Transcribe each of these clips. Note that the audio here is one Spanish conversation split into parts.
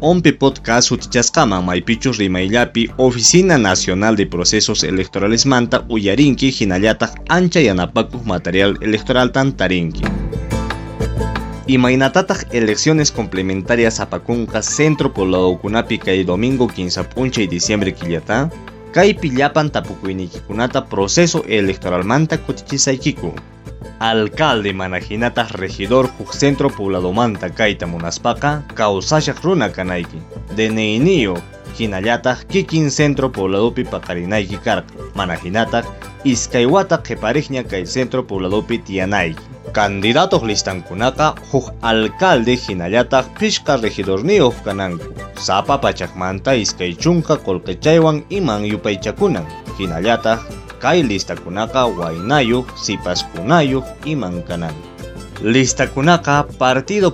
ompe podcast utichasqaman maypichu rimayllapi Oficina Nacional de Procesos Electorales manta uyarinki hinallataq ancha yanapakuq material electoral tan tarinki. Imainatataq elecciones complementarias apakunqa Centro Kunapi kay domingo 15 puncha y diciembre killata, kay pillapan proceso electoral manta. Alcalde manajinata regidor huk centro poblado manta kaita munaspaqa kawsashaq runa kanayki. DNInio hinallataq kikin centro pobladopi paqarinayki karqa. Manajinataq iskay wataq qhiparikña kay centro pobladopi tiyanayki. Candidatos listankunaqa huk alcalde hinallataq pichqa regidorniyuq kananku. Sapa pachaqmanta iskay chunka iman yupaychakunan. Hinallataq kay listakunaqa waynayuq sipaskunayuq iman kanan listakunaqa partido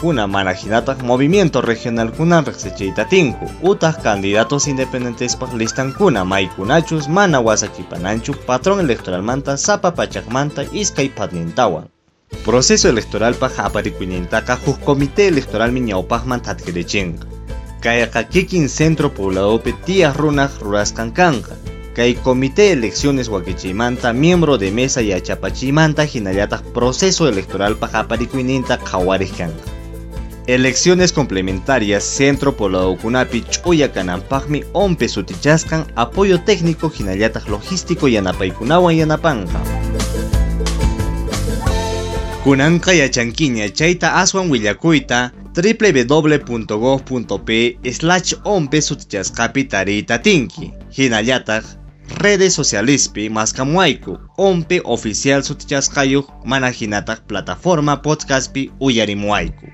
kuna mana hinataq movimiento regional kuna riqsichaytatinku utaq candidatos independentespaq listankuna maykunachus mana wasachipananchu patrón electoralmanta sapa pachaqmanta iskay patnintawan proceso electoralpaq aparikuñintaqa huk comité electoralmi ñawpaqman tatkirechinqa kayqa kikin centro pobladopi tiyaq runaq rurasqan Kay Comité Elecciones Wakichimanta, miembro de mesa y achapachimanta hinallataq proceso electoral pajaparikuininta qhawarijkan. Elecciones complementarias Centro Kunapi Chuya Kananpaqmi ompe sutichaskan apoyo técnico hinallataq logístico yanapaykunawan yanapanja. Kunanqa yachankiña chayta aswan willakuyta www.gov.p slash ompe sutichasqapi tariyta tinki. Redes socialispi maskamuayku ompe oficial sutichasqayuq mana hinataq plataforma podcastpi uyarimuayku